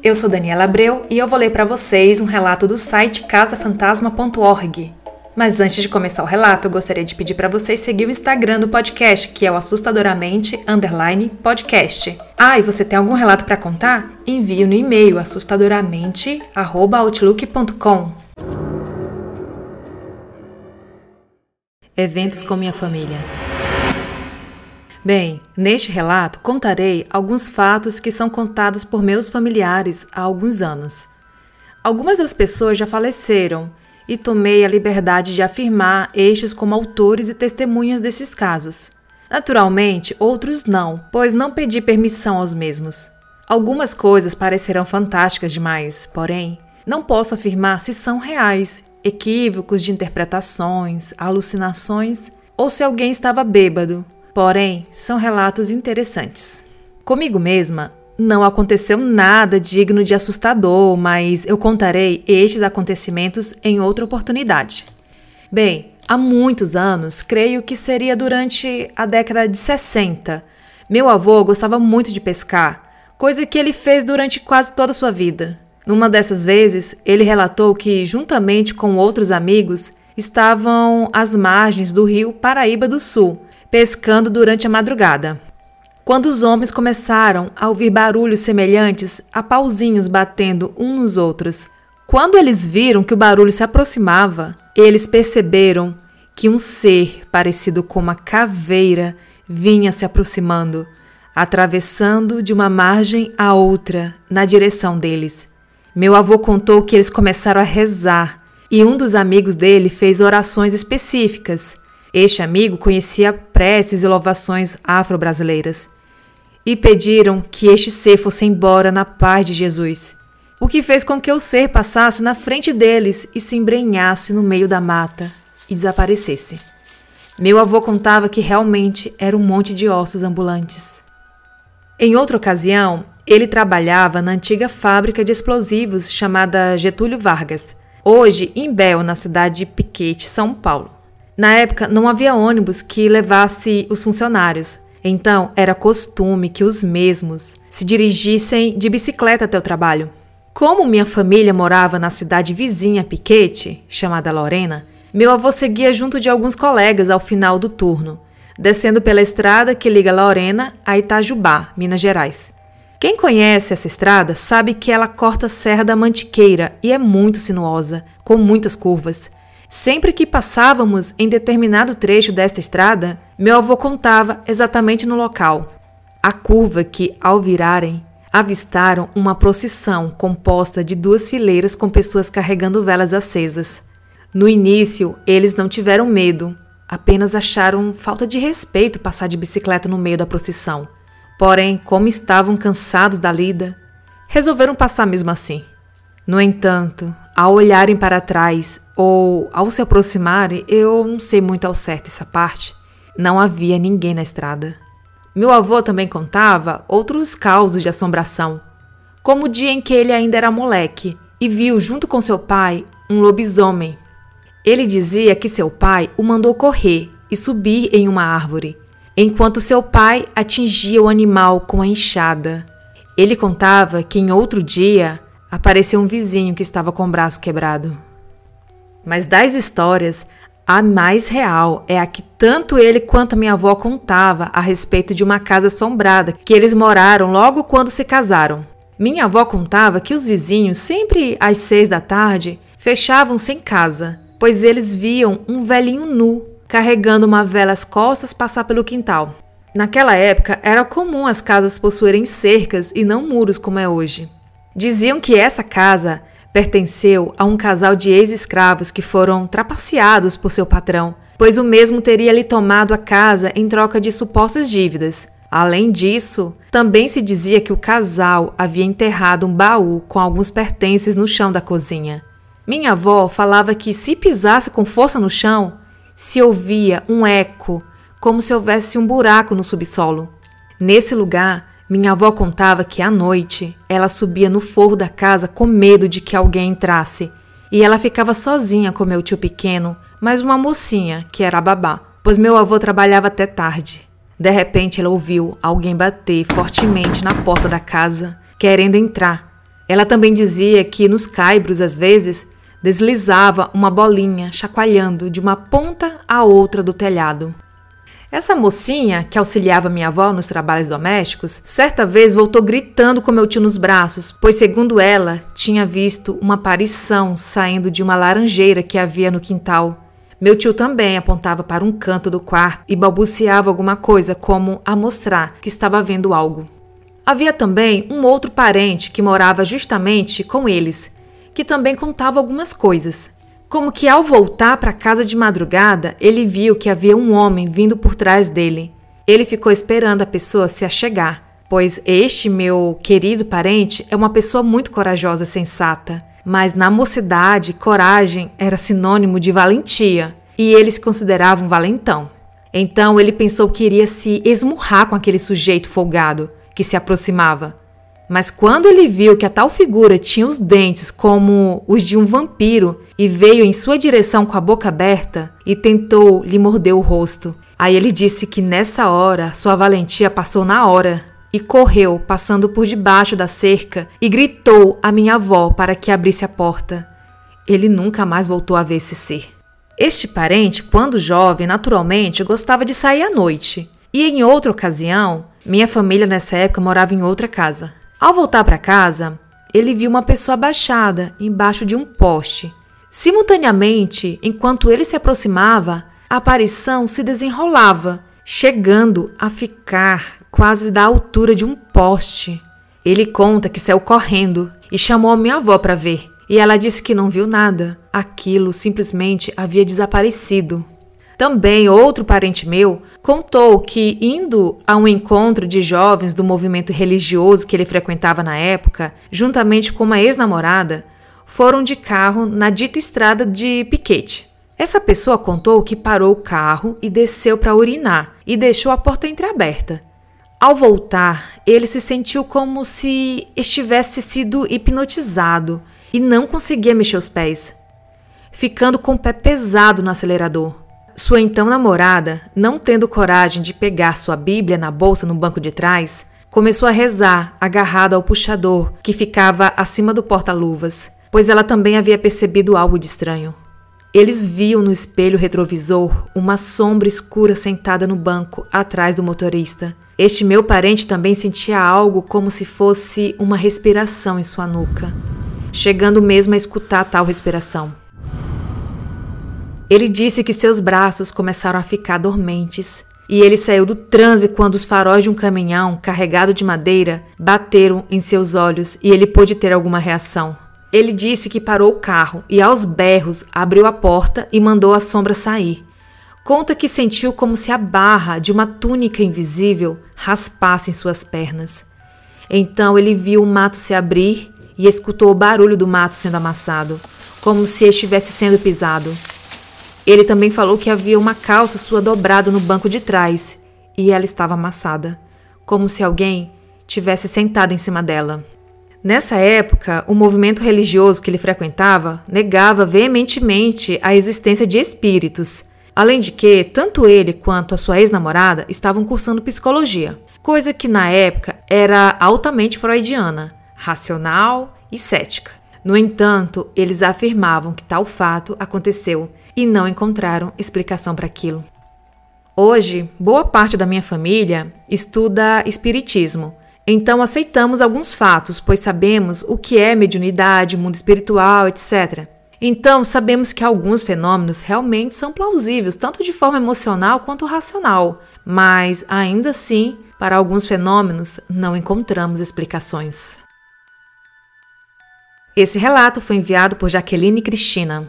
Eu sou Daniela Abreu e eu vou ler para vocês um relato do site casafantasma.org. Mas antes de começar o relato, eu gostaria de pedir para vocês seguir o Instagram do podcast, que é o assustadoramente underline podcast. Ah, e você tem algum relato para contar? Envie no e-mail assustadoramente@outlook.com. Eventos com minha família. Bem, neste relato contarei alguns fatos que são contados por meus familiares há alguns anos. Algumas das pessoas já faleceram e tomei a liberdade de afirmar estes como autores e testemunhas desses casos. Naturalmente, outros não, pois não pedi permissão aos mesmos. Algumas coisas parecerão fantásticas demais, porém, não posso afirmar se são reais, equívocos de interpretações, alucinações ou se alguém estava bêbado. Porém, são relatos interessantes. Comigo mesma, não aconteceu nada digno de assustador, mas eu contarei estes acontecimentos em outra oportunidade. Bem, há muitos anos, creio que seria durante a década de 60, meu avô gostava muito de pescar, coisa que ele fez durante quase toda a sua vida. Numa dessas vezes, ele relatou que, juntamente com outros amigos, estavam às margens do rio Paraíba do Sul, pescando durante a madrugada quando os homens começaram a ouvir barulhos semelhantes a pauzinhos batendo uns nos outros. Quando eles viram que o barulho se aproximava, eles perceberam que um ser parecido com uma caveira vinha se aproximando, atravessando de uma margem a outra na direção deles. Meu avô contou que eles começaram a rezar e um dos amigos dele fez orações específicas. Este amigo conhecia preces e louvações afro-brasileiras e pediram que este ser fosse embora na paz de Jesus, o que fez com que o ser passasse na frente deles e se embrenhasse no meio da mata e desaparecesse. Meu avô contava que realmente era um monte de ossos ambulantes. Em outra ocasião, ele trabalhava na antiga fábrica de explosivos chamada Getúlio Vargas, hoje em Bel, na cidade de Piquete, São Paulo. Na época, não havia ônibus que levasse os funcionários, então, era costume que os mesmos se dirigissem de bicicleta até o trabalho. Como minha família morava na cidade vizinha Piquete, chamada Lorena, meu avô seguia junto de alguns colegas ao final do turno, descendo pela estrada que liga Lorena a Itajubá, Minas Gerais. Quem conhece essa estrada sabe que ela corta a Serra da Mantiqueira e é muito sinuosa, com muitas curvas. Sempre que passávamos em determinado trecho desta estrada, meu avô contava exatamente no local. A curva que, ao virarem, avistaram uma procissão composta de duas fileiras com pessoas carregando velas acesas. No início, eles não tiveram medo, apenas acharam falta de respeito passar de bicicleta no meio da procissão. Porém, como estavam cansados da lida, resolveram passar mesmo assim. No entanto, ao olharem para trás ou ao se aproximarem, eu não sei muito ao certo essa parte, não havia ninguém na estrada. Meu avô também contava outros causos de assombração, como o dia em que ele ainda era moleque e viu, junto com seu pai, um lobisomem. Ele dizia que seu pai o mandou correr e subir em uma árvore, enquanto seu pai atingia o animal com a enxada. Ele contava que em outro dia apareceu um vizinho que estava com o braço quebrado. Mas das histórias, a mais real é a que tanto ele quanto a minha avó contava a respeito de uma casa assombrada que eles moraram logo quando se casaram. Minha avó contava que os vizinhos, sempre às seis da tarde, fechavam-se em casa, pois eles viam um velhinho nu carregando uma vela às costas passar pelo quintal. Naquela época, era comum as casas possuírem cercas e não muros como é hoje. Diziam que essa casa pertenceu a um casal de ex-escravos que foram trapaceados por seu patrão, pois o mesmo teria lhe tomado a casa em troca de supostas dívidas. Além disso, também se dizia que o casal havia enterrado um baú com alguns pertences no chão da cozinha. Minha avó falava que se pisasse com força no chão, se ouvia um eco, como se houvesse um buraco no subsolo. Nesse lugar, minha avó contava que à noite ela subia no forro da casa com medo de que alguém entrasse, e ela ficava sozinha com meu tio pequeno, mais uma mocinha, que era a babá, pois meu avô trabalhava até tarde. De repente ela ouviu alguém bater fortemente na porta da casa, querendo entrar. Ela também dizia que nos caibros, às vezes, deslizava uma bolinha chacoalhando de uma ponta à outra do telhado. Essa mocinha, que auxiliava minha avó nos trabalhos domésticos, certa vez voltou gritando com meu tio nos braços, pois, segundo ela, tinha visto uma aparição saindo de uma laranjeira que havia no quintal. Meu tio também apontava para um canto do quarto e balbuciava alguma coisa, como a mostrar que estava vendo algo. Havia também um outro parente que morava justamente com eles, que também contava algumas coisas. Como que ao voltar para casa de madrugada, ele viu que havia um homem vindo por trás dele. Ele ficou esperando a pessoa se achegar, pois este meu querido parente é uma pessoa muito corajosa e sensata. Mas na mocidade, coragem era sinônimo de valentia, e ele se considerava um valentão. Então ele pensou que iria se esmurrar com aquele sujeito folgado que se aproximava. Mas quando ele viu que a tal figura tinha os dentes como os de um vampiro e veio em sua direção com a boca aberta e tentou lhe morder o rosto, aí ele disse que nessa hora sua valentia passou na hora e correu, passando por debaixo da cerca, e gritou à minha avó para que abrisse a porta. Ele nunca mais voltou a ver esse ser. Este parente, quando jovem, naturalmente gostava de sair à noite. E em outra ocasião, minha família nessa época morava em outra casa. Ao voltar para casa, ele viu uma pessoa abaixada embaixo de um poste. Simultaneamente, enquanto ele se aproximava, a aparição se desenrolava, chegando a ficar quase da altura de um poste. Ele conta que saiu correndo e chamou a minha avó para ver, e ela disse que não viu nada. Aquilo simplesmente havia desaparecido. Também outro parente meu contou que, indo a um encontro de jovens do movimento religioso que ele frequentava na época, juntamente com uma ex-namorada, foram de carro na dita estrada de Piquete. Essa pessoa contou que parou o carro e desceu para urinar e deixou a porta entreaberta. Ao voltar, ele se sentiu como se estivesse sido hipnotizado e não conseguia mexer os pés, ficando com o pé pesado no acelerador. Sua então namorada, não tendo coragem de pegar sua Bíblia na bolsa no banco de trás, começou a rezar, agarrada ao puxador que ficava acima do porta-luvas, pois ela também havia percebido algo de estranho. Eles viam no espelho retrovisor uma sombra escura sentada no banco, atrás do motorista. Este meu parente também sentia algo como se fosse uma respiração em sua nuca, chegando mesmo a escutar tal respiração. Ele disse que seus braços começaram a ficar dormentes e ele saiu do transe quando os faróis de um caminhão carregado de madeira bateram em seus olhos e ele pôde ter alguma reação. Ele disse que parou o carro e, aos berros, abriu a porta e mandou a sombra sair. Conta que sentiu como se a barra de uma túnica invisível raspasse em suas pernas. Então ele viu o mato se abrir e escutou o barulho do mato sendo amassado, como se estivesse sendo pisado. Ele também falou que havia uma calça sua dobrada no banco de trás e ela estava amassada, como se alguém tivesse sentado em cima dela. Nessa época, o movimento religioso que ele frequentava negava veementemente a existência de espíritos, além de que tanto ele quanto a sua ex-namorada estavam cursando psicologia, coisa que na época era altamente freudiana, racional e cética. No entanto, eles afirmavam que tal fato aconteceu e não encontraram explicação para aquilo. Hoje, boa parte da minha família estuda espiritismo, então aceitamos alguns fatos, pois sabemos o que é mediunidade, mundo espiritual, etc. Então, sabemos que alguns fenômenos realmente são plausíveis, tanto de forma emocional quanto racional, mas ainda assim, para alguns fenômenos não encontramos explicações. Esse relato foi enviado por Jaqueline Cristina.